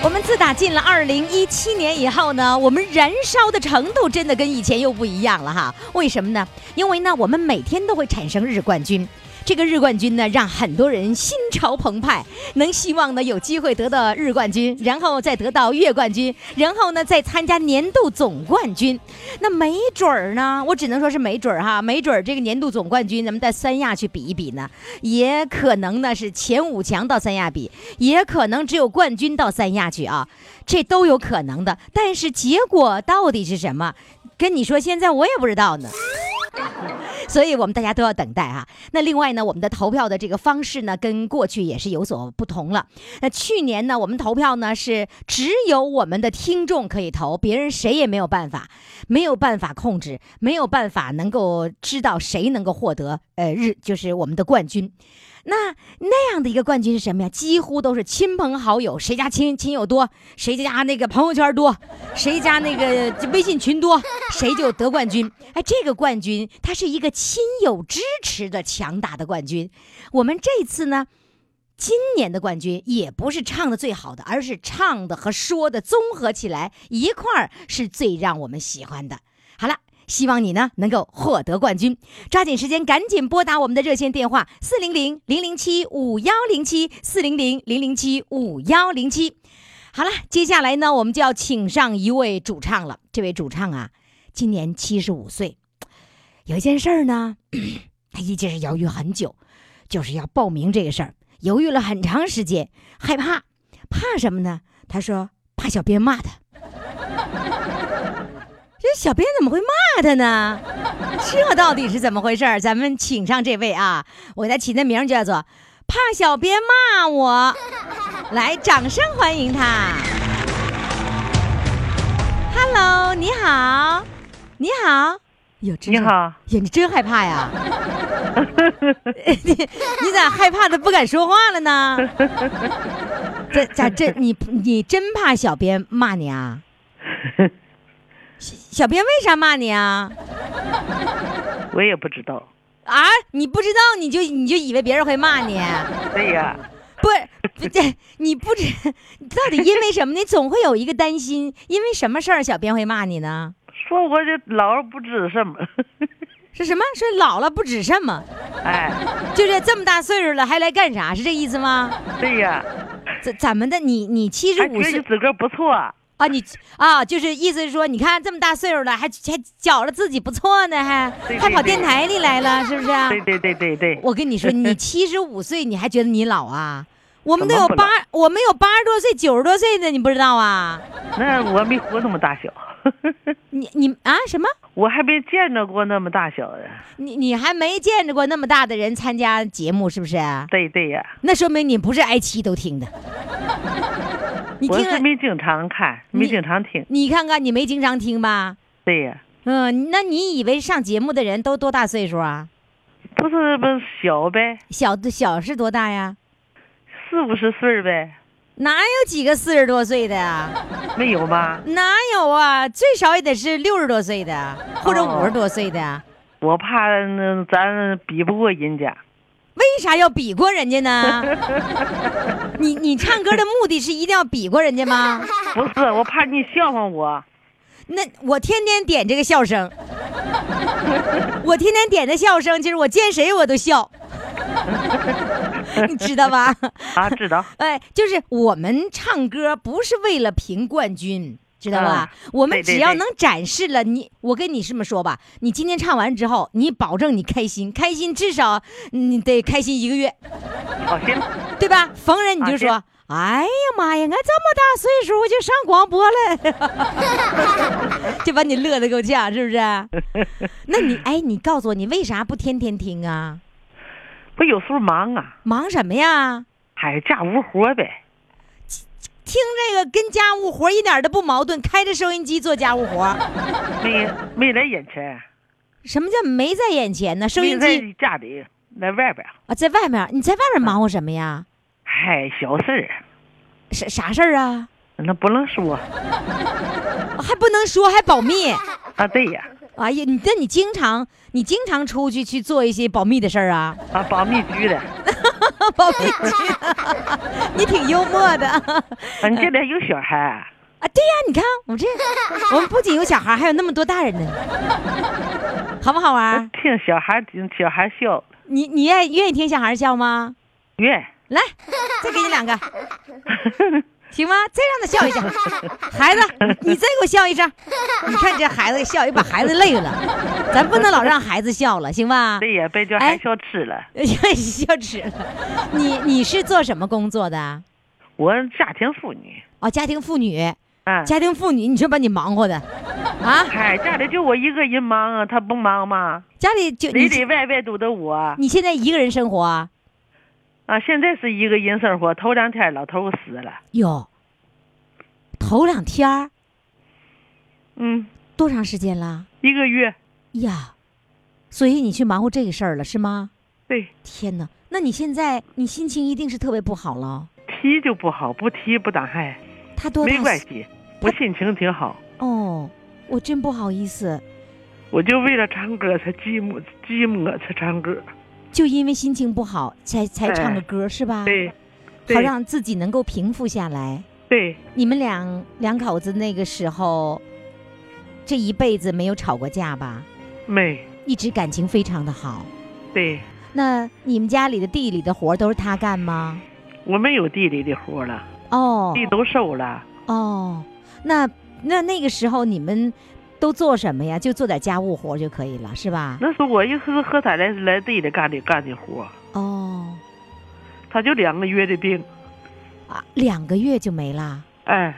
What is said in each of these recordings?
我们自打进了二零一七年以后呢，我们燃烧的程度真的跟以前又不一样了哈。为什么呢？因为呢，我们每天都会产生日冠军。这个日冠军呢，让很多人心潮澎湃，能希望呢有机会得到日冠军，然后再得到月冠军，然后呢再参加年度总冠军。那没准儿呢，我只能说是没准儿哈，没准儿这个年度总冠军咱们在三亚去比一比呢，也可能呢是前五强到三亚比，也可能只有冠军到三亚去啊，这都有可能的。但是结果到底是什么？跟你说，现在我也不知道呢。所以我们大家都要等待啊。那另外呢，我们的投票的这个方式呢，跟过去也是有所不同了。那去年呢，我们投票呢是只有我们的听众可以投，别人谁也没有办法，没有办法控制，没有办法能够知道谁能够获得呃日就是我们的冠军。那那样的一个冠军是什么呀？几乎都是亲朋好友，谁家亲亲友多，谁家那个朋友圈多，谁家那个微信群多，谁就得冠军。哎，这个冠军它是一个亲友支持的强大的冠军。我们这次呢，今年的冠军也不是唱的最好的，而是唱的和说的综合起来一块儿是最让我们喜欢的。希望你呢能够获得冠军，抓紧时间赶紧拨打我们的热线电话四零零零零七五幺零七四零零零零七五幺零七。好了，接下来呢我们就要请上一位主唱了。这位主唱啊，今年七十五岁，有一件事儿呢，他一直是犹豫很久，就是要报名这个事儿，犹豫了很长时间，害怕，怕什么呢？他说怕小编骂他。这小编怎么会骂他呢？这到底是怎么回事？咱们请上这位啊，我给他起的名叫做“怕小编骂我 ”，来，掌声欢迎他。Hello，你好，你好，哟，你好，呀，你真害怕呀？你你咋害怕的不敢说话了呢？这咋这你你真怕小编骂你啊？小编为啥骂你啊？我也不知道。啊，你不知道你就你就以为别人会骂你？对呀。不，不这你不知到底因为什么？你总会有一个担心，因为什么事儿小编会骂你呢？说我这老了不知什么。是什么？说老了不知什么？哎，就是这么大岁数了还来干啥？是这意思吗？对呀。怎怎么的？你你七十五岁，自个儿不错。啊，你啊，就是意思是说，你看这么大岁数了，还还觉着自己不错呢，还还跑电台里来了，是不是？对对对对对。我跟你说，你 七十五岁，你还觉得你老啊？我们都有八，我们有八十多岁、九十多岁的，你不知道啊？那我没活那么大小。你你啊什么？我还没见着过那么大小的。你你还没见着过那么大的人参加节目，是不是？对对呀。那说明你不是挨七都听的。我是没经常看，没经常听。你看看，你没经常听吧？对呀。嗯，那你以为上节目的人都多大岁数啊？不是不小呗？小的小是多大呀？四五十岁呗。哪有几个四十多岁的呀？没有吧？哪有啊？最少也得是六十多岁的，或者五十多岁的。我怕那咱比不过人家。为啥要比过人家呢？你你唱歌的目的是一定要比过人家吗？不是，我怕你笑话我。那我天天点这个笑声，我天天点的笑声，就是我见谁我都笑，你知道吧？啊，知道。哎，就是我们唱歌不是为了评冠军。知道吧？我们只要能展示了你，我跟你这么说吧，你今天唱完之后，你保证你开心，开心至少你得开心一个月。好，行，对吧？逢人你就说，哎呀妈呀，俺这么大岁数我就上广播了，就把你乐得够呛，是不是？那你哎，你告诉我，你为啥不天天听啊？我有时候忙啊，忙什么呀？嗨，家务活呗。听这个跟家务活一点都不矛盾，开着收音机做家务活，没没在眼前，什么叫没在眼前呢？收音机在家里，在外边。啊，在外面，你在外面忙活什么呀？嗨，小事儿，啥啥事儿啊？那不能说还不能说，还保密。啊。对呀，哎呀，你那你经常你经常出去去做一些保密的事儿啊？啊，保密局的。保密局，你挺幽默的。啊，俺这边有小孩啊，对呀，你看我们这，我们不仅有小孩，还有那么多大人呢，好不好玩？听小孩听小孩笑，你你愿愿意听小孩笑吗？愿。来，再给你两个，行吗？再让他笑一下。孩子，你再给我笑一声。你看这孩子笑，又把孩子累了。咱不能老让孩子笑了，行吧？对呀，被叫哎孩笑吃了。笑痴了。你你是做什么工作的？我家庭妇女，哦，家庭妇女。啊，家庭妇女，你说把你忙活的，啊？嗨，家里就我一个人忙啊，他不忙吗？家里就你里里外外都得我你现在一个人生活啊？啊。现在是一个人生活，头两天老头死了，哟，头两天儿嗯，多长时间了？一个月。呀，所以你去忙活这个事儿了是吗？对，天哪，那你现在你心情一定是特别不好了。提就不好，不提不当害，他多大？没关系，我心情挺好。哦，我真不好意思，我就为了唱歌才寂寞，寂寞才唱歌。就因为心情不好才才唱个歌、是吧？，哎对，好让自己能够平复下来。对，你们两两口子那个时候，这一辈子没有吵过架吧？没，一直感情非常的好。对，那你们家里的地里的活都是他干吗？我没有地里的活了，哦地都收了。哦，那那那个时候你们都做什么呀？就做点家务活就可以了，是吧？那是我一是和他来来地里干的干的活，哦他就两个月的病，啊，两个月就没啦？哎，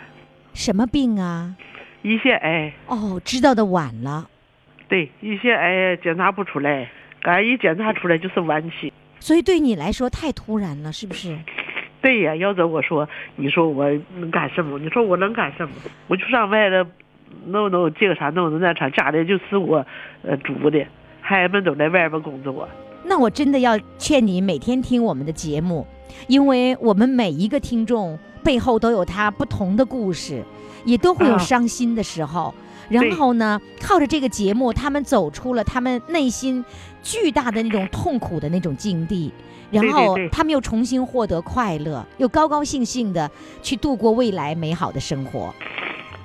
什么病啊？胰腺癌，哦，知道的晚了，对，胰腺癌检查不出来，刚一检查出来就是晚期。所以对你来说太突然了，是不是？对呀，要是我说，你说我能干什么？你说我能干什么？我就上外头弄弄这个啥，弄弄那啥，家里就是我呃煮的，孩子们都在外边工作。那我真的要劝你每天听我们的节目，因为我们每一个听众背后都有他不同的故事，也都会有啊伤心的时候。然后呢，靠着这个节目，他们走出了他们内心巨大的那种痛苦的那种境地，然后他们又重新获得快乐，又高高兴兴的去度过未来美好的生活。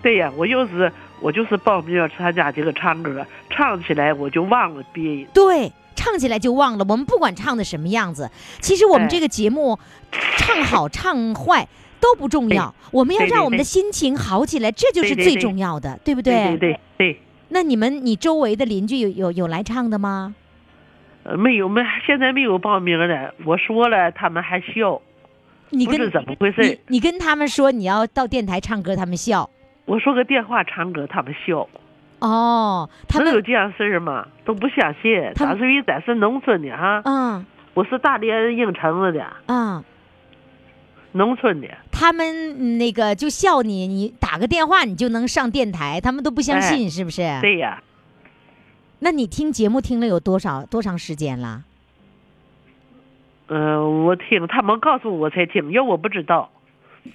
对呀，我就是我就是报名参加这个唱歌，唱起来我就忘了别人。对，唱起来就忘了。我们不管唱的什么样子，其实我们哎这个节目，唱好 唱坏都不重要，我们要让我们的心情好起来，这就是最重要的，对不对对对对，那你们，你周围的邻居有有有来唱的吗？呃，没有没现在没有报名的，我说了他们还笑，你跟怎么回事你你跟他们说你要到电台唱歌，他们笑。我说个电话唱歌他们笑，哦，他们能有这样事儿吗？都不相信。他们咱属于咱是农村的哈，嗯我是大连应城子的，嗯，农村的。他们嗯那个就笑你，你打个电话你就能上电台，他们都不相信，是不是？哎对呀，那你听节目听了有多少多长时间了？嗯、我听他们告诉我才听，要我不知道。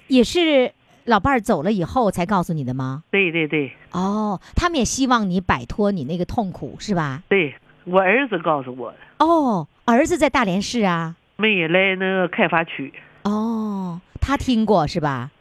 也是老伴儿走了以后才告诉你的吗？对对对哦，他们也希望你摆脱你那个痛苦，是吧？对，我儿子告诉我的，哦，儿子在大连市啊。没来那个开发区，哦，他听过是吧？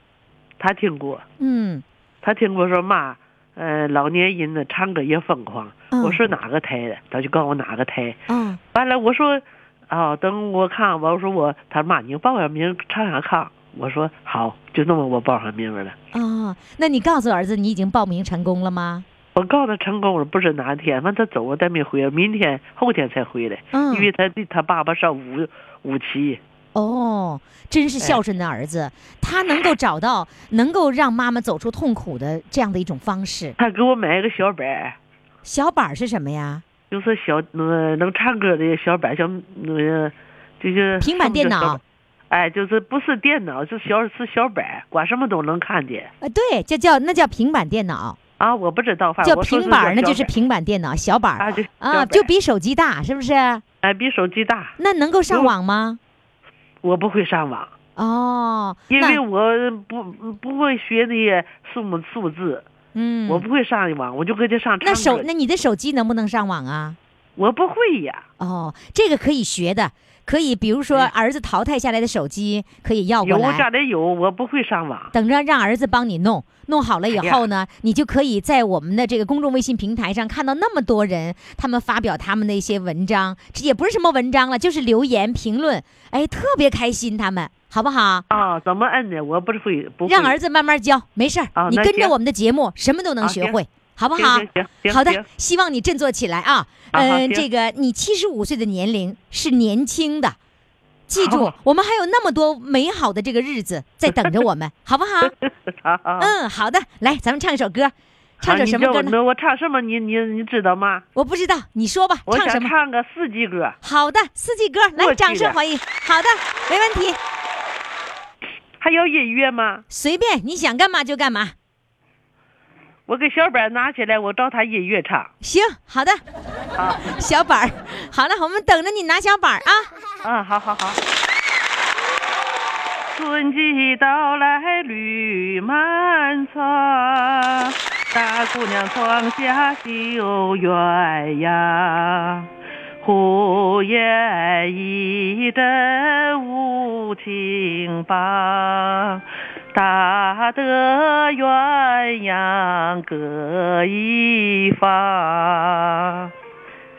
他听过，嗯，他听过说妈，呃，老年人呢唱歌也疯狂。嗯我说哪个台的，他就告诉我哪个台。嗯，完了，我说，啊、等我看，我说我，他说妈，你报上名唱唱看。我说好，就那么我报上名了。哦，那你告诉儿子你已经报名成功了吗？我告诉他成功了，不知哪天，反正他走了，他没回来，明天后天才回来，嗯，因为他的他爸爸上五五期。哦，真是孝顺的儿子，他能够找到能够让妈妈走出痛苦的这样的一种方式。他给我买一个小板儿，小板儿是什么呀？就是小那个能唱歌的小板儿，像那个就是平板电脑。哎，就是不是电脑，是小是小板，管什么都能看见啊，对，这叫那叫平板电脑，啊！我不知道，反叫平板儿那就是平板电脑，小板儿啊，就啊，就比手机大，是不是？哎比手机大。那能够上网吗？我不会上网，哦，因为我不不会学那些数目数字，嗯，我不会上网，我就跟着上唱那手那你的手机能不能上网啊？我不会呀。哦，这个可以学的，可以，比如说儿子淘汰下来的手机可以要过有我家，里有，我不会上网。等着让儿子帮你弄。弄好了以后呢，你就可以在我们的这个公众微信平台上看到那么多人，他们发表他们的一些文章，这也不是什么文章了，就是留言评论，哎，特别开心，他们好不好？啊，怎么摁的？我不是会，不会。让儿子慢慢教，没事你跟着我们的节目，什么都能学会，好不好行行行？行好的行，希望你振作起来啊！嗯，这个你七十五岁的年龄是年轻的，记住，我们还有那么多美好的这个日子在等着我们，好不好？好 好。嗯，好的，来，咱们唱一首歌，唱首啊什么歌呢？我我唱什么？你你你知道吗？我不知道，你说吧，唱什么？唱个四季歌。好的，四季歌，来，掌声欢迎。好的，没问题，还有音乐吗？随便你想干嘛就干嘛。我给小板拿起来，我找他音乐唱。行，好的，好，小板儿，好了，我们等着你拿小板儿啊。嗯，好好好。春季到来绿满窗，大姑娘窗下绣鸳鸯。忽言一阵无情棒，打得鸳鸯各一方。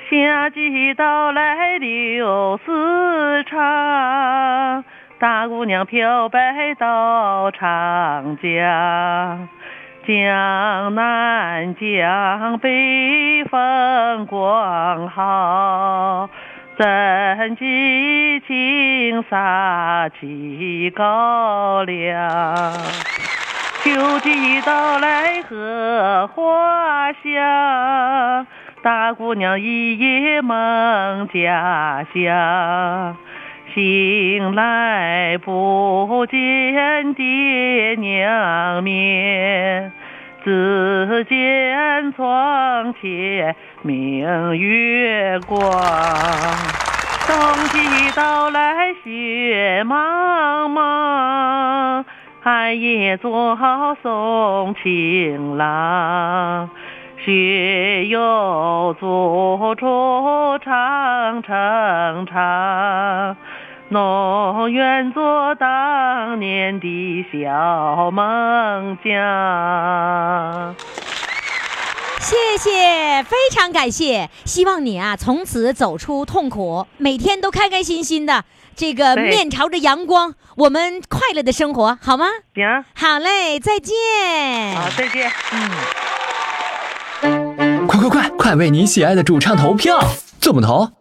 夏季到来柳丝长，大姑娘漂白到长江。江南江北风光好，真激情杀起高粱。秋季到来荷花香，大姑娘一夜梦家乡。醒来不见爹娘面，只见窗前明月光。冬季到来雪茫茫，寒夜做好送情郎。雪又做出长城长，农愿做当年的小梦家。谢谢，非常感谢，希望你啊从此走出痛苦，每天都开开心心的，这个面朝着阳光，我们快乐的生活，好吗？行，好嘞，再见。好，再见。嗯快快快，快为你喜爱的主唱投票！怎么投？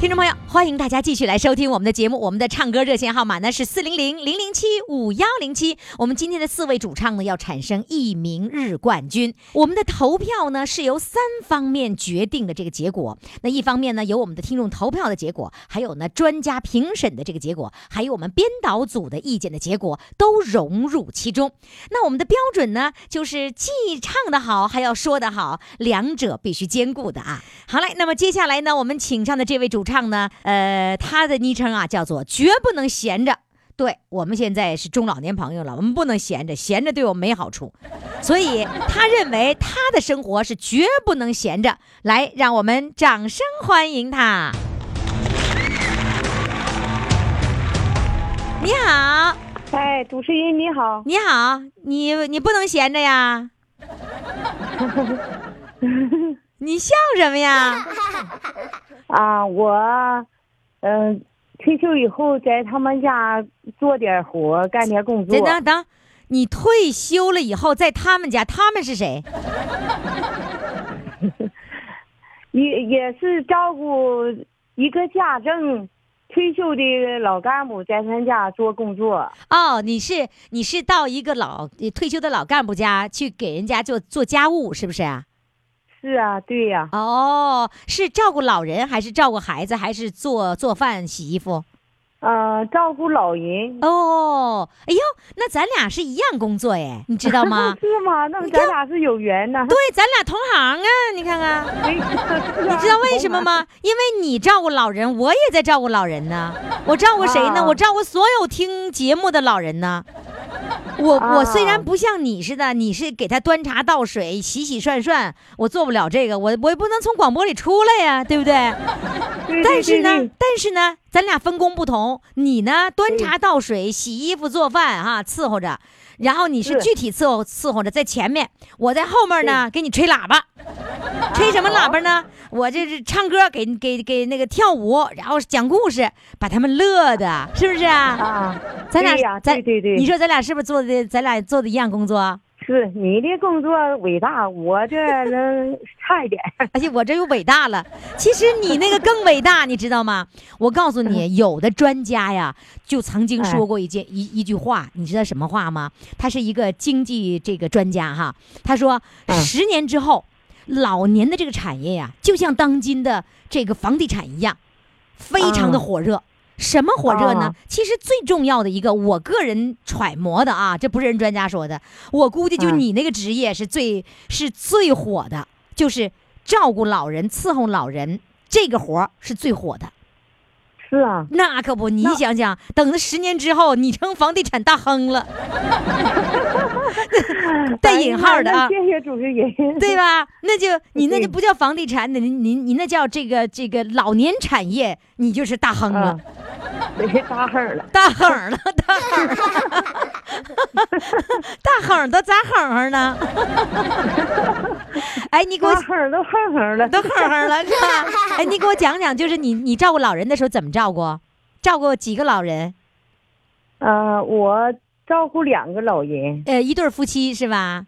听众朋友，欢迎大家继续来收听我们的节目。我们的唱歌热线号码呢是四零零零零七五幺零七。我们今天的四位主唱呢要产生一名日冠军。我们的投票呢是由三方面决定的这个结果。那一方面呢有我们的听众投票的结果，还有呢专家评审的这个结果，还有我们编导组的意见的结果，都融入其中。那我们的标准呢就是既唱得好，还要说得好，两者必须兼顾的啊。好嘞，那么接下来呢，我们请上的这位主唱呢，呃，他的昵称啊叫做“绝不能闲着”。对我们现在是中老年朋友了，我们不能闲着，闲着对我们没好处，所以他认为他的生活是绝不能闲着。来，让我们掌声欢迎他。你好，哎，主持人你好，你好，你你不能闲着呀？你笑什么呀？啊，我，嗯、退休以后在他们家做点活，干点工作等。等等，你退休了以后在他们家，他们是谁？也也是照顾一个家政，退退休的老干部在他家做工作。哦，你是你是到一个老退休的老干部家去给人家做做家务，是不是啊？是啊，对呀、哦，是照顾老人，还是照顾孩子，还是做做饭、洗衣服？呃，照顾老人。哦，哎呦，那咱俩是一样工作哎，你知道吗？是吗？那咱俩是有缘呐。对，咱俩同行啊，你看看。对，你你知道为什么？吗？因为你照顾老人，我也在照顾老人呢。我照顾谁呢？啊我照顾所有听节目的老人呢。我我虽然啊不像你似的，你是给他端茶倒水、洗洗涮涮，我做不了这个，我我也不能从广播里出来呀，对不对？但是呢，但是呢，咱俩分工不同。你呢，端茶倒水、洗衣服、做饭，哈，伺候着；然后你是是具体伺候伺候着，在前面，我在后面呢，给你吹喇叭。吹什么喇叭呢？我这是唱歌，给给给那个跳舞，然后讲故事，把他们乐的，是不是啊？啊，咱俩咱对对对你说咱俩是不是做的？咱俩做的一样工作？是你的工作伟大，我这能差一点。而且我这又伟大了。其实你那个更伟大，你知道吗？我告诉你，有的专家呀，就曾经说过一件一一句话，你知道什么话吗？他是一个经济这个专家哈，他说嗯十年之后，老年的这个产业呀，就像当今的这个房地产一样，非常的啊火热。什么火热呢啊？其实最重要的一个，我个人揣摩的啊，这不是人专家说的，我估计就嗯你那个职业是最、是最火的，就是照顾老人、伺候老人这个活儿是最火的。是啊，那可不，你想想，等了十年之后，你成房地产大亨了，带引号的啊主持人。对吧？那就你那就不叫房地产，你你你那叫这个这个老年产业，你就是大亨了。大亨了。大亨儿了，大亨儿，大亨儿都咋哼哼呢？哎，你给我都哼哼了。都哼哼了是吧？哎，你给我讲讲，就是你你照顾老人的时候怎么照顾？照顾几个老人？呃，我照顾两个老人，呃，一对夫妻是吧？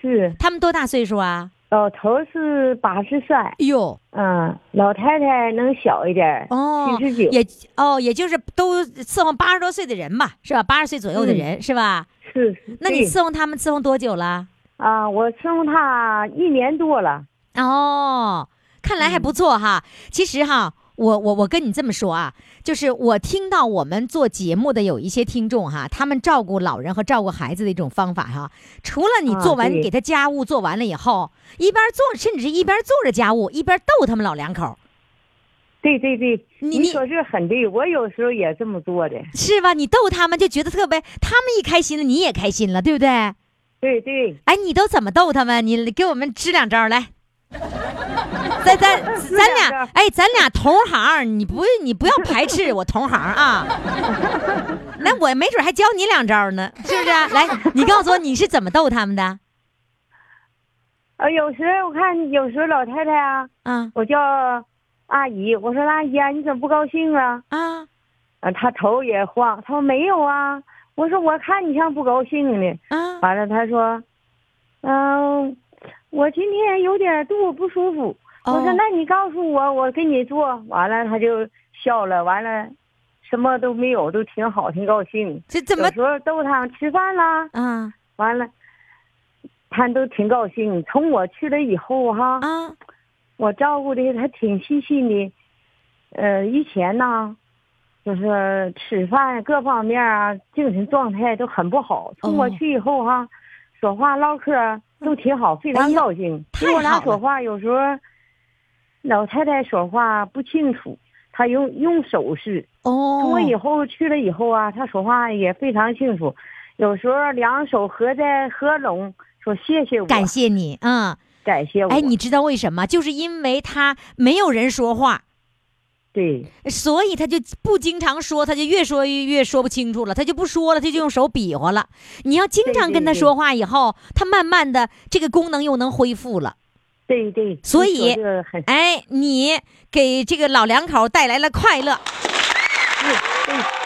是他们多大岁数啊？老头是八十三，哎呦，嗯，老太太能小一点，哦，七十九，也哦，也就是都伺候八十多岁的人吧，是吧？八十岁左右的人、是吧？是是。那你伺候他们伺候多久了？啊，我伺候他一年多了。哦，看来还不错哈。其实哈，我我我跟你这么说啊，就是我听到我们做节目的有一些听众哈，他们照顾老人和照顾孩子的一种方法哈，除了你啊做完、对给他家务做完了以后，一边做甚至是一边做着家务，一边逗他们老两口，对对对，你你说这很对，我有时候也这么做的。是吧？你逗他们就觉得特别，他们一开心了，你也开心了，对不对？对对，哎，你都怎么逗他们？你给我们支两招来。咱咱 咱俩哎，咱俩同行，你不你不要排斥我同行啊。那我没准还教你两招呢，是不是？啊来，你告诉我你是怎么逗他们的呃，有时候我看有时候老太太啊，嗯我叫阿姨，我说阿姨啊，你怎么不高兴啊？啊啊，她头也晃，她说没有啊。我说我看你像不高兴呢。啊完了，她说，嗯、我今天有点肚子不舒服。我说哦那你告诉我，我给你做。完了，他就笑了。完了，什么都没有，都挺好，挺高兴。这怎么有时候逗他们吃饭啦，啊完了，他都挺高兴。从我去了以后哈，啊我照顾的他挺细心的。呃，以前呢，就是吃饭各方面啊，精神状态都很不好。从我哦去以后哈，说话唠嗑都挺好，非常高兴。太跟我俩说话有时候，老太太说话不清楚，她用用手势。哦从我以后去了以后啊，她说话也非常清楚，有时候两手合在合拢，说谢谢我，感谢你，嗯，感谢我。哎，你知道为什么？就是因为他没有人说话，对所以他就不经常说，他就越说越越说不清楚了，他就不说了，他就用手比划了。你要经常跟他说话以后，他慢慢的这个功能又能恢复了。对对，所以哎，你给这个老两口带来了快乐，对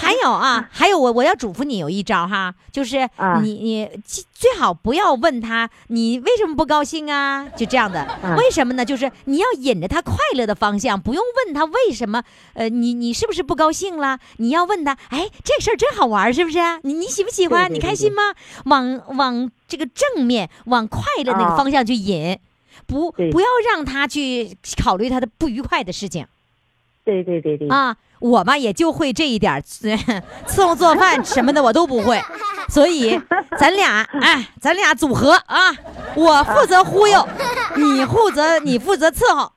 还有啊，还有我我要嘱咐你有一招哈，就是啊你你最最好不要问他你为什么不高兴啊，就这样的。啊为什么呢？就是你要引着他快乐的方向，不用问他为什么，呃，你你是不是不高兴了？你要问他，哎，这个事儿真好玩儿，是不是？你你喜不喜欢？对对你开心吗？往往这个正面，往快乐那个啊方向去引，不不要让他去考虑他的不愉快的事情。对对对对，啊，我嘛也就会这一点儿，伺候做饭什么的我都不会，所以咱俩哎，咱俩组合啊，我负责忽悠，你负责你负责伺候，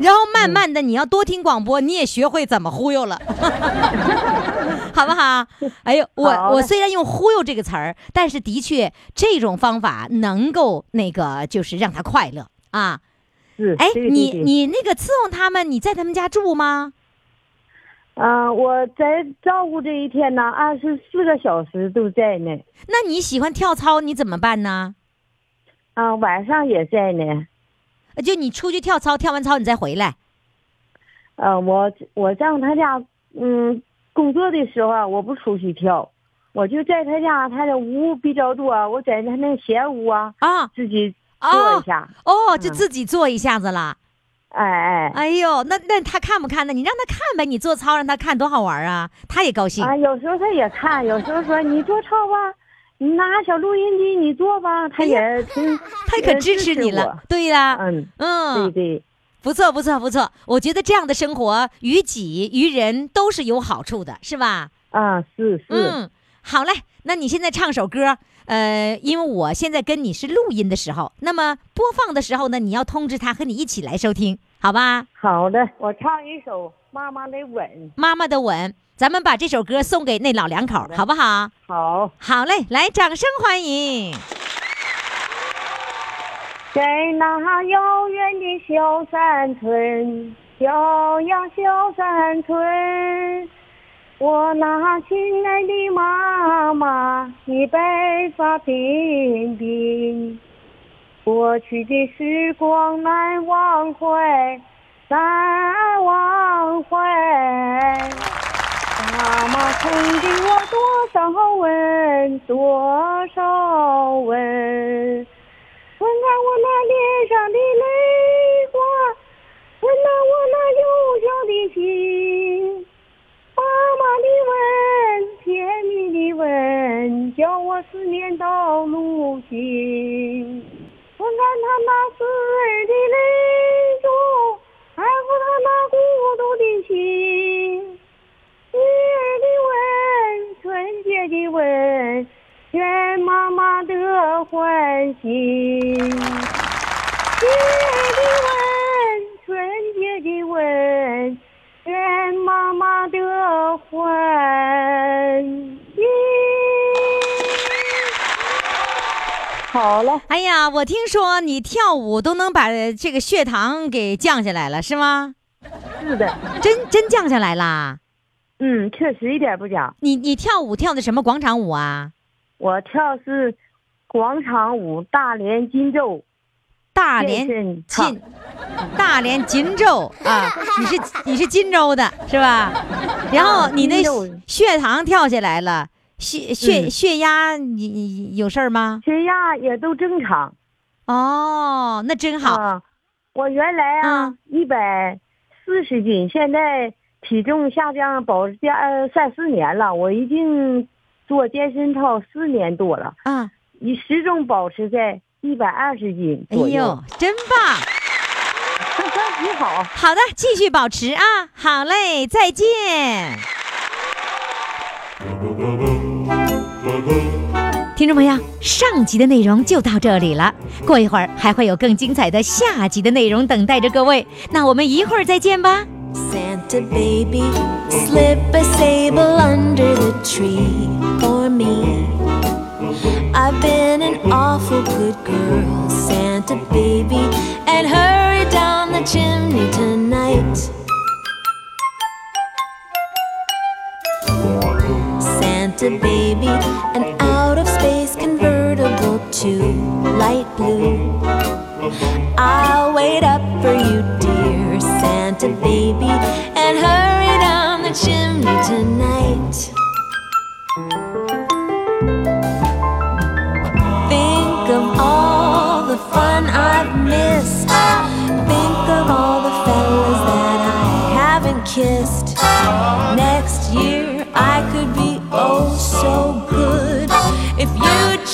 然后慢慢的你要多听广播，你也学会怎么忽悠了。好不好？哎呦，我我虽然用“忽悠”这个词儿，但是的确这种方法能够那个就是让他快乐啊。哎，你你那个伺候他们，你在他们家住吗？啊，我在照顾这一天呢，二十四个小时都在呢，那你喜欢跳操，你怎么办呢？啊，晚上也在呢。呃就你出去跳操，跳完操你再回来。呃，我我上他家，嗯，工作的时候啊，我不出去跳，我就在他家，他的屋比较多，我在他那闲屋啊，啊自己做一下。哦，就嗯自己做一下子了。哎哎，哎呦，那那他看不看呢？你让他看呗，你做操让他看多好玩啊，他也高兴。啊，有时候他也看，有时候说你做操吧，你拿小录音机你做吧，他也挺，他可支持你了。对呀、嗯，对嗯，对，不错不错不错，我觉得这样的生活于己于人都是有好处的，是吧？啊，是是，嗯，好嘞，那你现在唱首歌，呃，因为我现在跟你是录音的时候，那么播放的时候呢，你要通知他和你一起来收听，好吧？好的，我唱一首《妈妈的吻》。妈妈的吻，咱们把这首歌送给那老两口，好不好？好，好嘞，来，掌声欢迎。在那遥远的小山村，遥遥小山村，我那亲爱的妈妈，你白发鬓鬓，过去的时光难忘怀，难忘怀。妈妈曾给我多少吻，多少吻。吻干我那脸上的泪思念到如今。我看他那刺耳的泪珠，爱护他那孤独的心。女儿的吻，纯洁的吻，愿妈妈的欢喜。女儿好嘞，哎呀，我听说你跳舞都能把这个血糖给降下来了，是吗？是的，真真降下来啦？嗯，确实一点不假。你你跳舞跳的什么广场舞啊？我跳是广场舞大连金州。大连金，大连金州啊，你是你是金州的是吧？然后你那血糖跳下来了，血血嗯血压你你有事儿吗？血压也都正常。哦，那真好。啊，我原来啊嗯一百四十斤，现在体重下降保持加呃三四年了，我已经做健身操四年多了，啊，你始终保持在一百二十斤哎。呦，真棒！你好，好的，继续保持啊！好嘞，再见。听众朋友，上集的内容就到这里了，过一会儿还会有更精彩的下集的内容等待着各位。那我们一会儿再见吧。Santa baby, slip a sable under the tree for me. I've been an awful good girl, Santa baby, and hurry down the chimney tonight. Santa baby, an out of space convertible to light blue. I'll wait up for you, dear Santa baby, and hurry down the chimney tonight.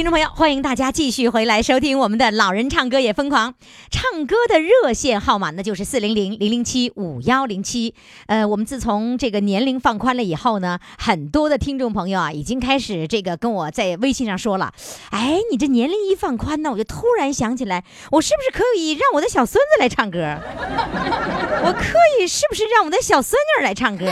听众朋友，欢迎大家继续回来收听我们的《老人唱歌也疯狂》。唱歌的热线号码呢，就是四零零零零七五幺零七。呃，我们自从这个年龄放宽了以后呢，很多的听众朋友啊，已经开始这个跟我在微信上说了，哎，你这年龄一放宽呢，我就突然想起来，我是不是可以让我的小孙子来唱歌？我可以是不是让我的小孙女来唱歌？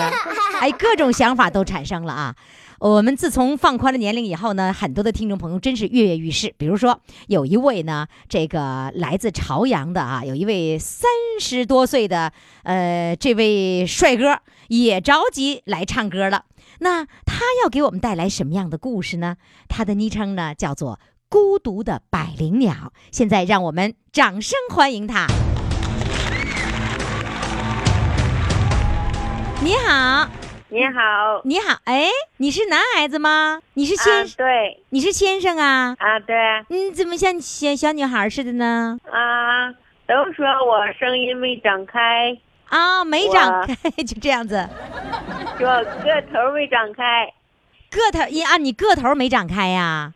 哎，各种想法都产生了啊。我们自从放宽了年龄以后呢，很多的听众朋友真是跃跃欲试。比如说，有一位呢，这个来自朝阳的啊，有一位三十多岁的呃，这位帅哥也着急来唱歌了。那他要给我们带来什么样的故事呢？他的昵称呢叫做“孤独的百灵鸟”。现在让我们掌声欢迎他。你好，你好，你好，哎，你是男孩子吗？你是啊先，，对，你是先生啊？啊，对，你怎么像小小女孩似的呢？啊，都说我声音没长开，啊，没长开，就这样子，说个头没长开，个头一啊，你个头没长开呀、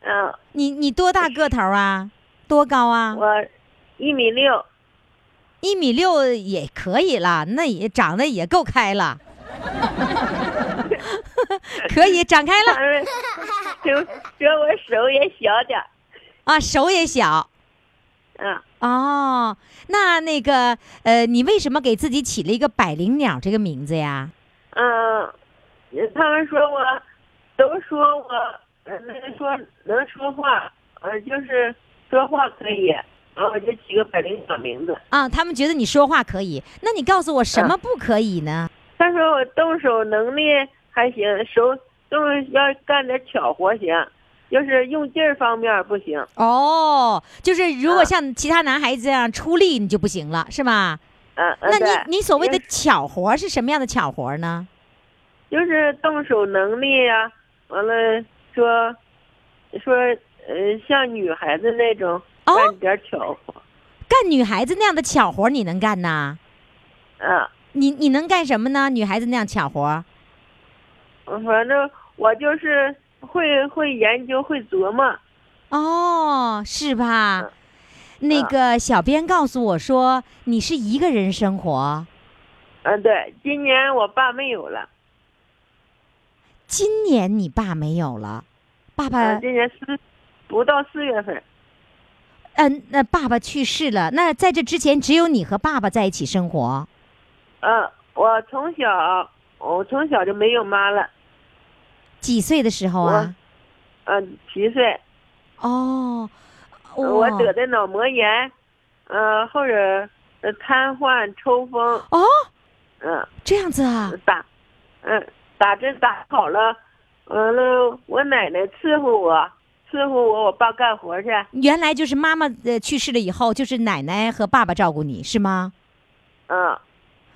嗯，你你多大个头啊？多高啊？我一米六，一米六也可以了，那也长得也够开了，可以展开了 就说我手也小点儿，啊，手也小嗯，哦。那那个呃，你为什么给自己起了一个百灵鸟这个名字呀？嗯，他们说我，都说我呃能说能说话，呃，就是说话可以，然后我就起个百灵鸟名字。啊，他们觉得你说话可以，那你告诉我什么不可以呢？他说我动手能力还行，手动要干点巧活行，就是用劲儿方面不行。哦，就是如果啊像其他男孩子这样出力，你就不行了，是吧？嗯、嗯，那你你所谓的巧活儿是什么样的巧活儿呢？就是动手能力呀、完了说说呃，像女孩子那种哦干点巧活，干女孩子那样的巧活儿你能干呐？嗯、你你能干什么呢？女孩子那样抢活儿？反正我就是会会研究会琢磨。哦，是吧？嗯那个小编告诉我说你是一个人生活，嗯、对，今年我爸没有了，今年你爸没有了，爸爸嗯、今年四不到四月份，嗯，那爸爸去世了。那在这之前，只有你和爸爸在一起生活。嗯、我从小我从小就没有妈了，几岁的时候啊？嗯、七岁。哦，我得的脑膜炎，呃，或者呃瘫痪、抽风，哦，嗯、这样子啊？打，嗯、打针打好了，完了我奶奶伺候我，伺候我，我爸干活去，原来就是妈妈呃去世了以后，就是奶奶和爸爸照顾你是吗？嗯、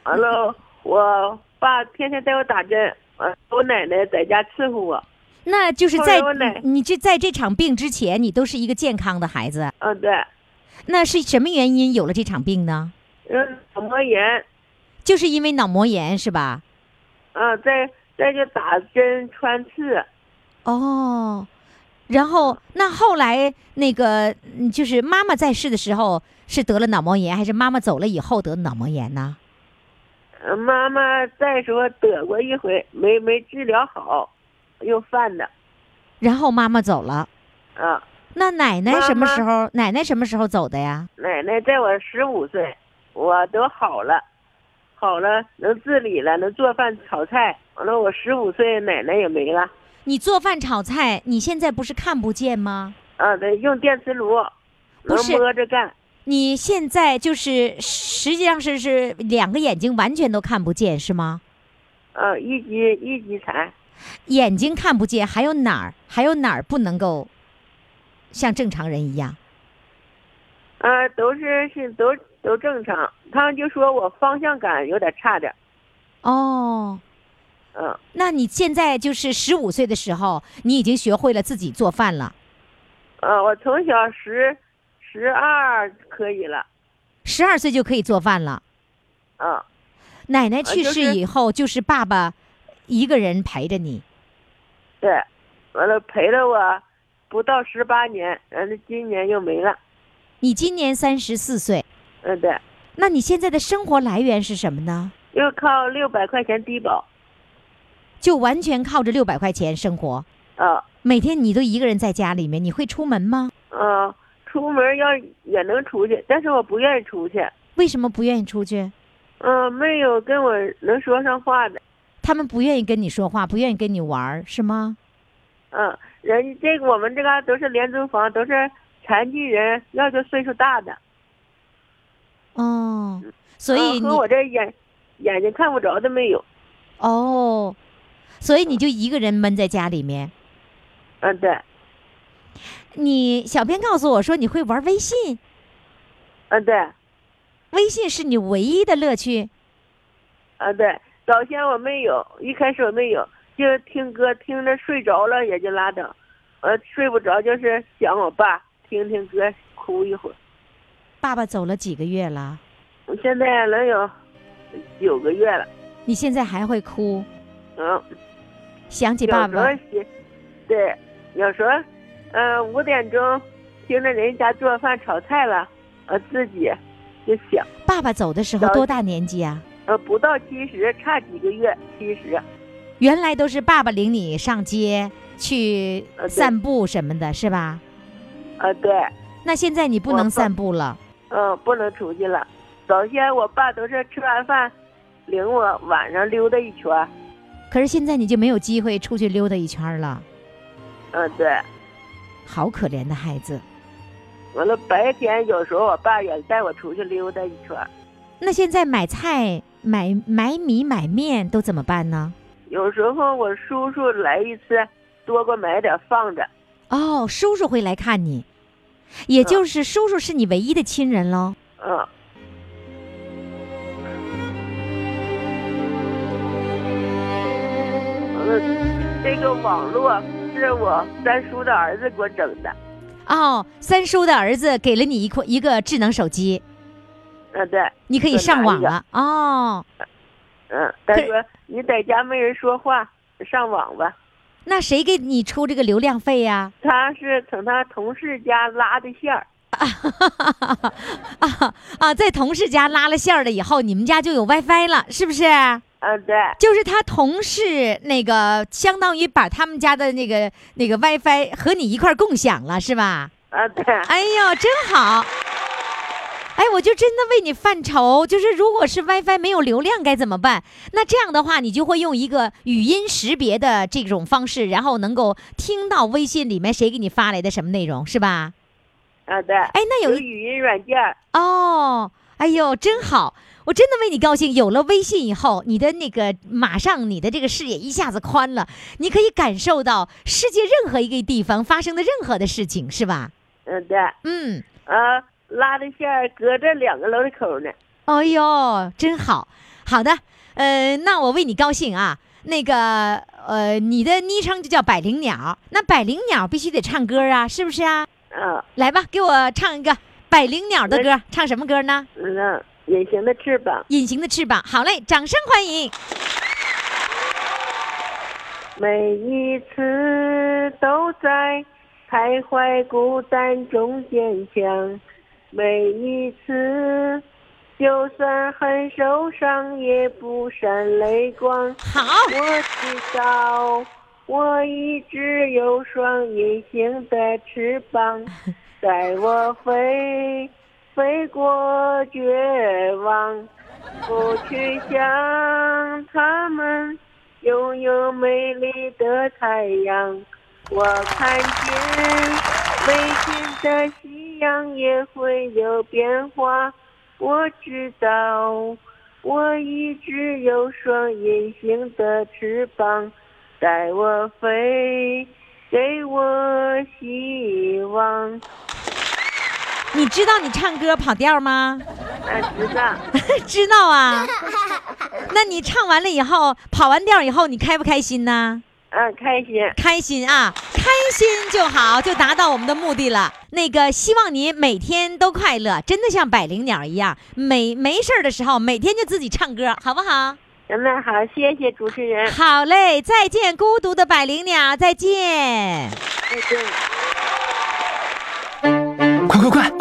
完了我爸天天带我打针，呃，我奶奶在家伺候我，那就是在后来我奶你这在这场病之前，你都是一个健康的孩子。嗯、对，那是什么原因有了这场病呢？嗯，脑膜炎，就是因为脑膜炎是吧？嗯、再再就打针穿刺，哦，然后那后来那个嗯就是妈妈在世的时候是得了脑膜炎，还是妈妈走了以后得脑膜炎呢？呃妈妈再说得过一回，没没治疗好，又犯的，然后妈妈走了，啊。那奶奶什么时候？奶奶什么时候走的呀？奶奶在我十五岁，我都好了，好了，能自理了，能做饭炒菜。完了，我十五岁，奶奶也没了。你做饭炒菜，你现在不是看不见吗？啊，对，用电磁炉，能不是摸着干。你现在就是实际上是是两个眼睛完全都看不见是吗？呃，一级一级残，眼睛看不见，还有哪儿还有哪儿不能够像正常人一样？呃，都是是都都正常。他们就说我方向感有点差点。哦，嗯，那你现在就是十五岁的时候，你已经学会了自己做饭了。呃，我从小十十二可以了。十二岁就可以做饭了。嗯，奶奶去世以后，就是爸爸一个人陪着你。对，完了陪了我不到十八年，完了今年又没了。你今年三十四岁，嗯，对，那你现在的生活来源是什么呢？又靠六百块钱低保。就完全靠着六百块钱生活。啊每天你都一个人在家里面，你会出门吗？啊，出门要也能出去，但是我不愿意出去。为什么不愿意出去？嗯、没有跟我能说上话的。他们不愿意跟你说话，不愿意跟你玩儿，是吗？嗯，人这个我们这嘎都是廉租房，都是残疾人，要求岁数大的。哦，所以你嗯和我这眼眼睛看不着的没有。哦，所以你就一个人闷在家里面。嗯，对，你小编告诉我说你会玩微信，嗯对，微信是你唯一的乐趣。啊对，早先我没有，一开始我没有，就是听歌听着睡着了也就拉倒，呃睡不着就是想我爸，听听歌哭一会儿。爸爸走了几个月了，我现在能有九个月了，你现在还会哭，嗯，想起爸爸。对，有时候，嗯、五点钟听着人家做饭炒菜了，呃自己就想，爸爸走的时候多大年纪啊？呃不到七十，差几个月七十。原来都是爸爸领你上街去散步什么的，是吧？呃，对，那现在你不能散步了，嗯，不能出去了。早先我爸都是吃完饭，领我晚上溜达一圈。可是现在你就没有机会出去溜达一圈了，嗯，对。好可怜的孩子。完了，白天有时候我爸也带我出去溜达一圈。那现在买菜、买买米、买面都怎么办呢？有时候我叔叔来一次，多给我买点放着。哦，叔叔会来看你，也就是叔叔是你唯一的亲人喽。嗯。完了，这个网络是我三叔的儿子给我整的。哦，三叔的儿子给了你一块一个智能手机，嗯，对。你可以上网了。哦，嗯，他可说你在家没人说话，上网吧。那谁给你出这个流量费呀、他是从他同事家拉的线儿。啊啊，在同事家拉了线儿了以后，你们家就有 WiFi 了，是不是？嗯，对。就是他同事那个，相当于把他们家的那个那个 WiFi 和你一块儿共享了，是吧？啊，对。哎呦，真好！哎，我就真的为你犯愁，就是如果是 WiFi 没有流量该怎么办？那这样的话，你就会用一个语音识别的这种方式，然后能够听到微信里面谁给你发来的什么内容，是吧？啊，对。哎，那有一语音软件儿。哦，哎呦，真好！我真的为你高兴。有了微信以后，你的那个马上你的这个视野一下子宽了，你可以感受到世界任何一个地方发生的任何的事情，是吧？嗯，对。嗯，啊，拉的线儿隔着两个楼的口呢。哎呦，真好。好的，呃，那我为你高兴啊。那个，呃，你的昵称就叫百灵鸟，那百灵鸟必须得唱歌啊，是不是啊？啊。来吧，给我唱一个百灵鸟的歌，唱什么歌呢？嗯，隐形的翅膀。隐形的翅膀，好嘞，掌声欢迎。每一次都在徘徊孤单中坚强，每一次就算很受伤也不闪泪光。好，我知道我一直有双隐形的翅膀，带我飞飞过绝望，不去想他们拥有美丽的太阳。我看见每天的夕阳也会有变化。我知道，我一直有双隐形的翅膀，带我飞，给我希望。你知道你唱歌跑调吗？啊，知道。知道啊。那你唱完了以后，跑完调以后，你开不开心呢？嗯，开心。开心啊，开心就好，就达到我们的目的了。那个，希望你每天都快乐，真的像百灵鸟一样，没没事儿的时候，每天就自己唱歌，好不好？那好，谢谢主持人。好嘞，再见，孤独的百灵鸟，再见。再见。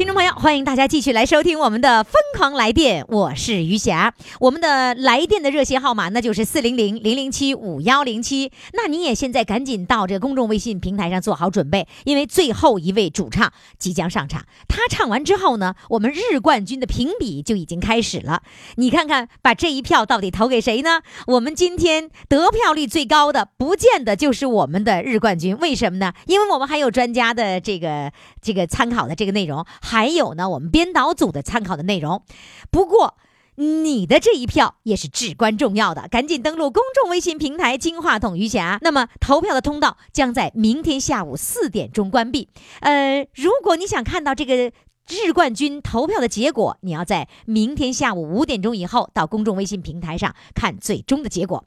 听众朋友，欢迎大家继续来收听我们的《疯狂来电》，我是余霞。我们的来电的热线号码那就是四零零零零七五幺零七。那你也现在赶紧到这个公众微信平台上做好准备，因为最后一位主唱即将上场。他唱完之后呢，我们日冠军的评比就已经开始了。你看看，把这一票到底投给谁呢？我们今天得票率最高的，不见得就是我们的日冠军。为什么呢？因为我们还有专家的这个这个参考的这个内容。还有呢，我们编导组的参考的内容。不过，你的这一票也是至关重要的，赶紧登录公众微信平台“金话筒余霞”。那么，投票的通道将在明天下午四点钟关闭。呃，如果你想看到这个。日冠军投票的结果，你要在明天下午五点钟以后到公众微信平台上看最终的结果。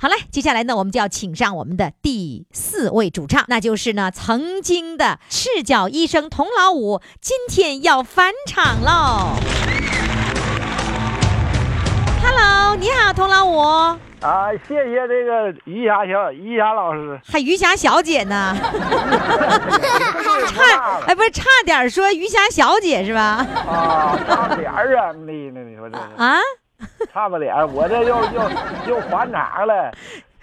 好嘞，接下来呢，我们就要请上我们的第四位主唱，那就是呢曾经的赤脚医生童老五，今天要返场喽。Hello，你好，童老五。啊，谢谢这个于霞小于霞老师，还于霞小姐呢，差哎不是差点说于霞小姐是吧？啊，差点儿啊，你呢？你说这啊，差不点儿，我这又又又返场了，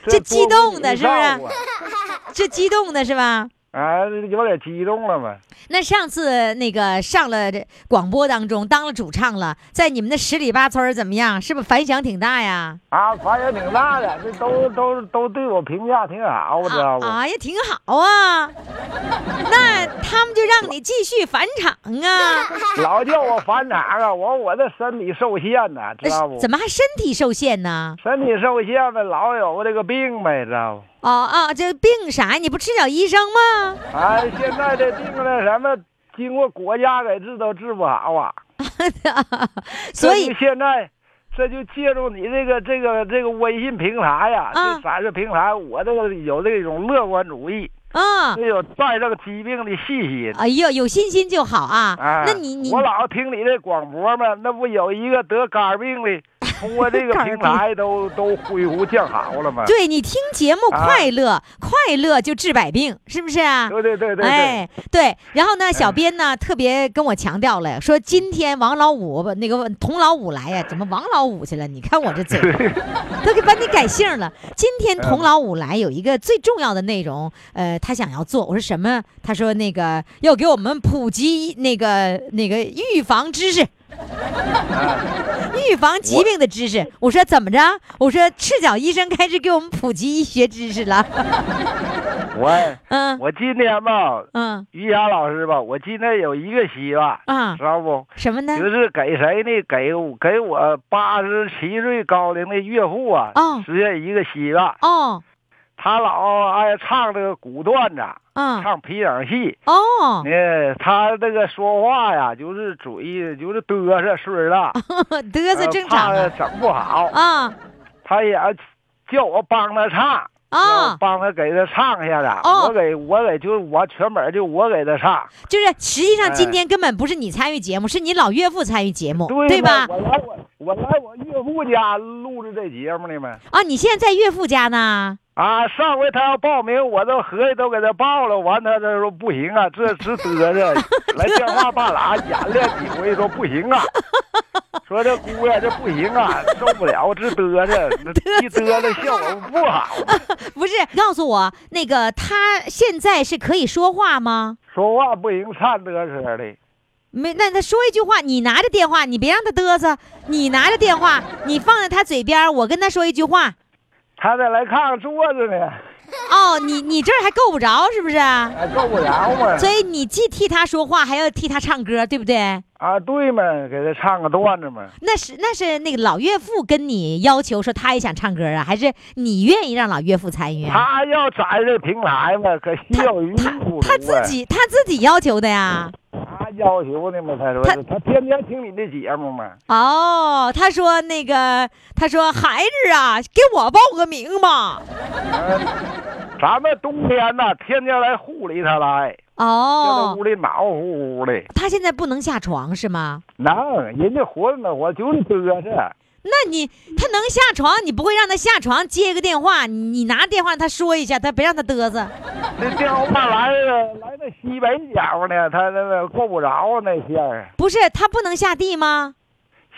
这激动的是不？是？这激动的是吧？啊，有点激动了嘛。那上次那个上了这广播当中当了主唱了，在你们的十里八村怎么样？是不是反响挺大呀？啊，反响挺大的，这都都都对我评价挺好，我知道不？哎呀，挺好啊。那他们就让你继续返场啊？老叫我返场啊，我我这身体受限呢，知道不？怎么还身体受限呢？身体受限呗，老有这个病呗，知道不？哦啊，这病啥？你不赤脚医生吗？哎，现在这病呢什么，经过国家给治都治不好啊。所以现在这就借助你这个这个这个微信平台呀，这三个平台，我这个有这种乐观主义啊，有战胜疾病的信心。哎呦，有信心就好啊。啊，那你你我老听你这广播嘛，那不有一个得肝病的。通过这个平台都都恢复健好了嘛？对你听节目快乐，快乐就治百病，是不是啊？对对对对，哎对。然后呢，小编呢特别跟我强调了，说今天王老五那个童老五来呀，怎么王老五去了？你看我这嘴，都给把你改姓了。今天童老五来有一个最重要的内容，呃，他想要做。我说什么？他说那个要给我们普及那个那个预防知识。预防疾病的知识，我说怎么着？我说赤脚医生开始给我们普及医学知识了。我嗯，我今天吧，嗯，于霞老师吧，我今天有一个希望啊，知道不？什么呢？就是给谁呢？给给我八十七岁高龄的岳父啊，实现一个希望。哦，他老爱唱这个古段子。嗯，唱皮影戏哦，那，他这个说话呀，就是嘴就是嘚瑟岁数大，嘚瑟正常，整不好啊。他也叫我帮他唱啊，帮他给他唱一下子。我给我给就是我全本就我给他唱，就是实际上今天根本不是你参与节目，是你老岳父参与节目，对吧？我来我我来我岳父家录制这节目呢嘛。啊，你现在在岳父家呢？啊，上回他要报名，我都合计都给他报了，完他他说不行啊，这直嘚瑟，来电话半拉演练几回说不行啊，说这姑呀，这不行啊，受不了，直嘚瑟，那一嘚瑟效果不好。不是，告诉我那个他现在是可以说话吗？说话不行，颤嘚瑟的。没，那他说一句话，你拿着电话，你别让他嘚瑟，你拿着电话，你放在他嘴边，我跟他说一句话。他在来炕上坐着呢。哦，你你这儿还够不着是不是？还够不着嘛。所以你既替他说话，还要替他唱歌，对不对？啊，对嘛，给他唱个段子嘛。那是那是那个老岳父跟你要求说他也想唱歌啊，还是你愿意让老岳父参与啊？他要在这平台嘛，可心有余不足他自己他自己要求的呀。他要求的嘛，他说他他天天听你的节目嘛。哦，他说那个他说孩子啊，给我报个名吧。咱们冬天呐，天天来护理他来。哦，屋里暖乎乎的。他现在不能下床是吗？能，人家活着呢，我就是嘚瑟。那你他能下床，你不会让他下床接个电话？你拿电话他说一下，他别让他嘚瑟。那电话来了，来到西北角呢，他那个够不着那线儿。不是他不能下地吗？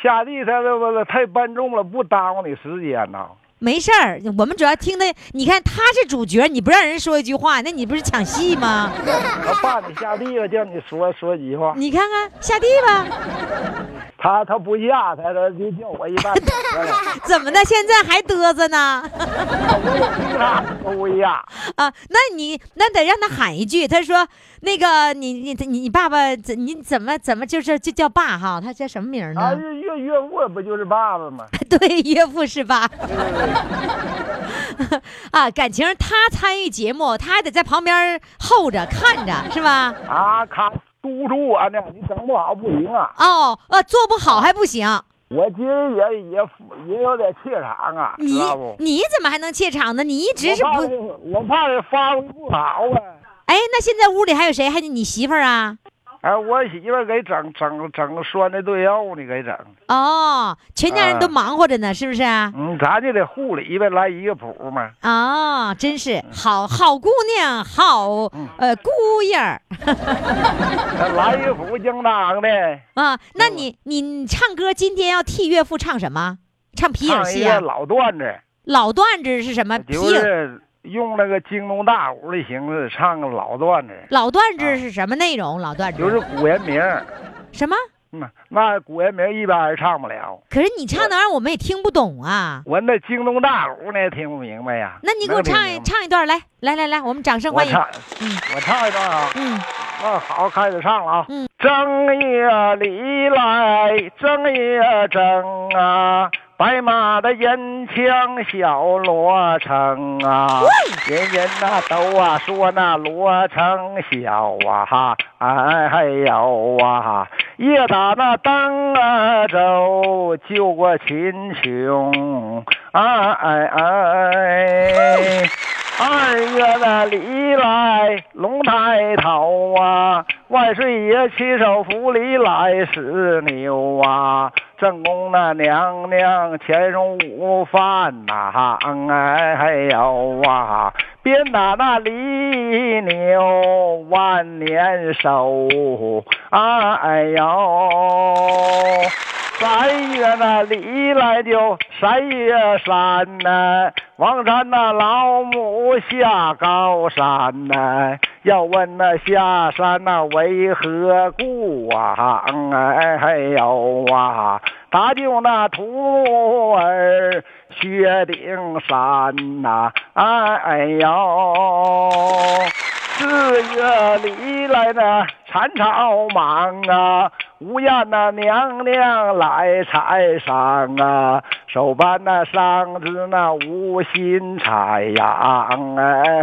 下地他这不太搬重了，不耽误你时间呐。没事儿，我们主要听的，你看他是主角，你不让人说一句话，那你不是抢戏吗？我爸你下地了，叫你说说几句话。你看看下地吧。他他不下，他他就叫我一半。怎么的？现在还嘚瑟呢？不下啊？那你那得让他喊一句，他说那个你你你你爸爸怎你怎么怎么就是就叫爸哈？他叫什么名呢？啊，岳岳父不就是爸爸吗？对，岳父是爸。啊，感情他参与节目，他还得在旁边候着看着，是吧？啊，看督促我呢，你整不好不行啊。哦，呃，做不好还不行。我今儿也也也有点怯场啊，你你怎么还能怯场呢？你一直是不，我怕发挥不好啊。哎，那现在屋里还有谁？还有你媳妇儿啊？哎，我媳妇给整整整酸的对药呢，给整。哦，全家人都忙活着呢，是不是？嗯，咱就得护理呗，来一个谱嘛。啊，真是好好姑娘，好呃姑爷儿。来一个谱，应当的。啊，那你你唱歌今天要替岳父唱什么？唱皮影戏啊？老段子。老段子是什么？就是。用那个京东大鼓的形式唱个老段子。老段子是什么内容？老段子就是古人名。什么？嗯，那古人名一般人唱不了。可是你唱的玩意儿我们也听不懂啊。我那京东大鼓呢，听不明白呀。那你给我唱一唱一段来，来来来，我们掌声欢迎。嗯，我唱一段啊。嗯。那好，开始唱了啊。嗯。正月里来，正月正啊。白马的烟枪小罗成啊，人人那都啊说那罗成小啊哈，哎呦啊，夜打那灯啊州救过秦琼，哎哎。二月的里来龙抬头啊，万岁爷亲手府里来使牛啊，正宫那娘娘前荣午饭呐，哎哎呦啊，鞭打那犁牛万年寿，哎呦。三月那里来就三月山呐，王山那老母下高山呐，要问那下山那为何故啊？哎哎呦啊，大舅那徒儿薛丁山呐，哎哎呦，四月里来呢，蚕草忙啊。午宴那娘娘来采桑啊，手办那桑子那无心采呀，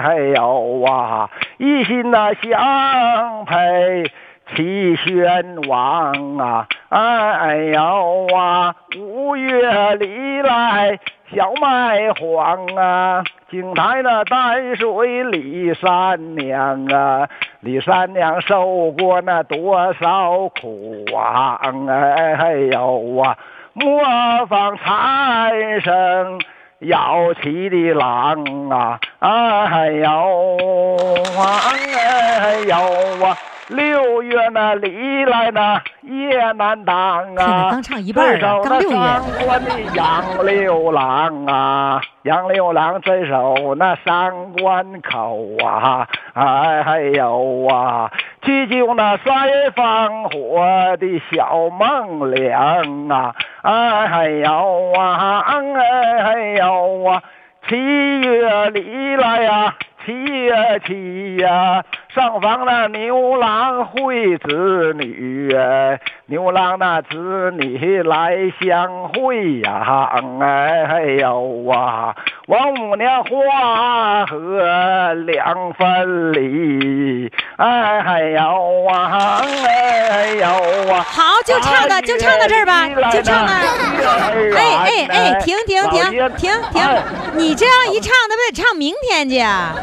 哎呦啊，一心那相配齐宣王啊，哎呦啊，五月里来。小麦黄啊，井台那淡水李三娘啊，李三娘受过那多少苦啊？哎呦啊，磨坊财神摇旗的郎啊，哎呦啊，哎呦啊。六月那里来那夜难当啊！刚唱一半儿啊这首那刚六月上官的杨六郎啊，杨六郎这首那三关口啊，哎还有啊，祈求那三月放火的小孟良啊，哎还有啊，哎还有啊。七月里来呀、七月七呀，上房那牛郎会子女，牛郎那子女来相会呀、哎还有啊，王母娘花和两分离，哎还有啊，哎呦啊。好，就唱到就唱到这儿吧，就唱到。哎哎哎，停停停停停！你这样一唱，那不得唱明天去啊？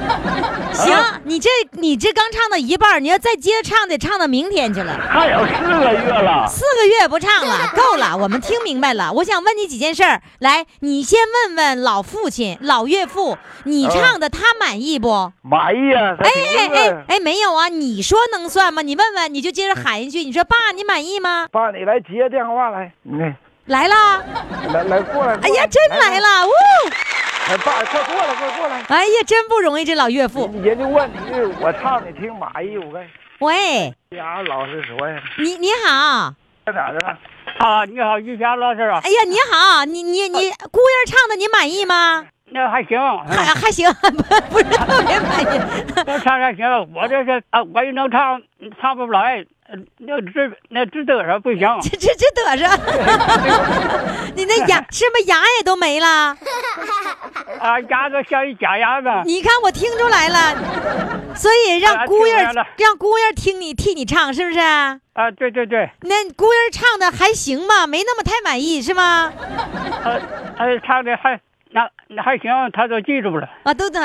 行，你这你这个刚唱到一半，你要再接着唱，得唱到明天去了。还有四个月了。四个月不唱了，够了，我们听明白了。我想问你几件事儿，来，你先问问老父亲、老岳父，你唱的他满意不？满意啊！哎哎哎哎，没有啊，你说能算吗？你问问，你就接着喊一句，你说爸，你满意吗？爸，你来接电话来，你来了！来来过来。哎呀，真来了！呜！哎，爸，快过来，快过来！哎呀，真不容易，这老岳父。人家问你，我唱你听满意，我跟喂，家老师说呀，你你好，在哪儿呢？啊，你好，玉霞老师啊，哎呀，你好，你你你姑爷唱的你满意吗？那还行，还还行，不不是特别满意。那唱还行，我这是啊，我一能唱，唱不出来，呃那这那这嘚瑟不行。这这这嘚瑟，你那牙是不是牙也都没了？啊，牙子像一假牙子。你看我听出来了，所以让姑爷让姑爷听你替你唱，是不是？啊，对对对，那姑爷唱的还行吧，没那么太满意是吗？呃，呃，唱的还那那还行，他都记住了。啊，都等。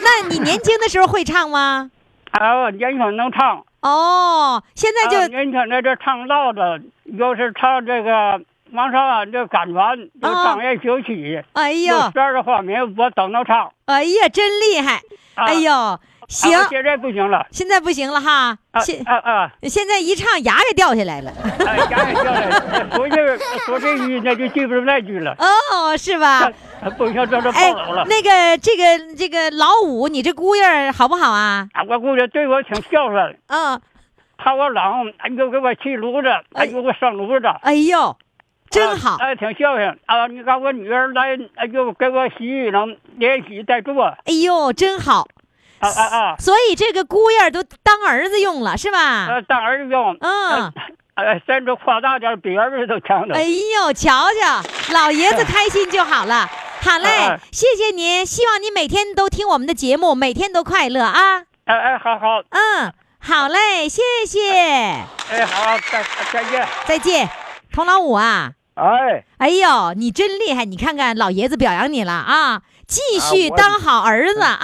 那你年轻的时候会唱吗？啊，年轻能唱。哦，现在就啊年轻在这唱唠的，要是唱这个王少安这感传，又啊张燕休息，哎有呦十二个画面，我都能唱。哎呀，真厉害！啊哎呦，行，啊现在不行了。现在不行了哈，啊现啊啊！现在一唱牙也掉下来了。哎，家里叫来，说这说这句那就记不住那句了，哦，是吧？不行，这这哎暴走了。，那个这个这个老五，你这姑爷儿好不好啊？啊，我姑爷对我挺孝顺，嗯，怕我冷，哎又给我沏炉子，哎又给我生炉子，哎呦，真好。哎，挺孝顺啊！你看我女儿来，哎又给我洗浴能连洗带做，啊哎呦，真好。啊啊啊！所以这个姑爷都当儿子用了，是吧？呃，当儿子用，嗯，哎，甚至夸大点，比儿子都强了。哎呦，瞧瞧，老爷子开心就好了。好嘞哎，谢谢您，希望你每天都听我们的节目，每天都快乐啊。哎哎，好好，嗯，好嘞，谢谢，哎好，再再见。再见。童老五啊，哎，哎呦，你真厉害！你看看老爷子表扬你了啊，继续当好儿子啊。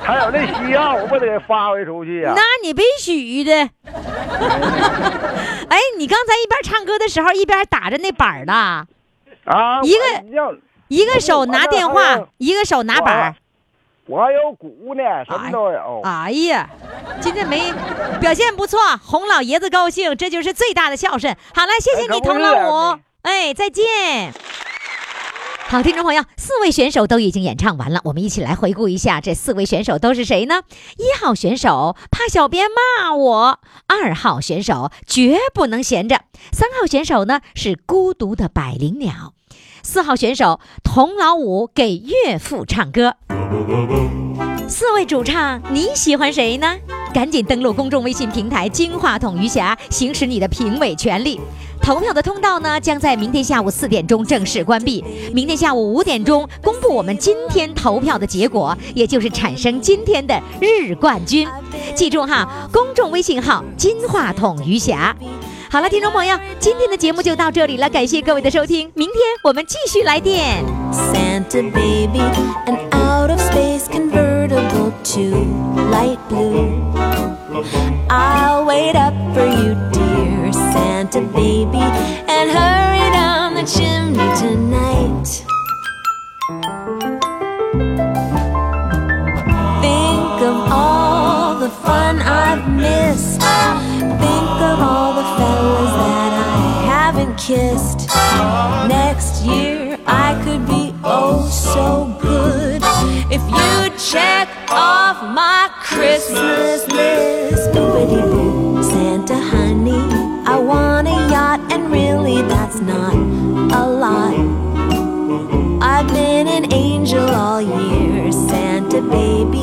还有那需要，我不得发挥出去呀、那你必须的。哎，你刚才一边唱歌的时候，一边打着那板儿呢，啊，一个一个手拿电话，一个手拿板儿。我还有鼓呢，什么都有。哎呀，今天没表现不错，哄老爷子高兴，这就是最大的孝顺。好了，谢谢你，童老五啊。哎，再见。好，听众朋友，四位选手都已经演唱完了，我们一起来回顾一下这四位选手都是谁呢？一号选手怕小编骂我，二号选手绝不能闲着，三号选手呢是孤独的百灵鸟，四号选手童老五给岳父唱歌。四位主唱，你喜欢谁呢？赶紧登录公众微信平台“金话筒余霞”，行使你的评委权利。投票的通道呢，将在明天下午四点钟正式关闭。明天下午五点钟公布我们今天投票的结果，也就是产生今天的日冠军。记住哈，公众微信号“金话筒余霞”。好了，听众朋友，今天的节目就到这里了，感谢各位的收听，明天我们继续来电。Santa baby, an out of space convertible to light blue. I'll wait up for you, want a baby and hurry down the chimney tonight. Think of all the fun I've missed. Think of all the fellas that I haven't kissed. Next year I could be oh so good if you check off my Christmas list. a lot. I've been an angel all year, Santa baby.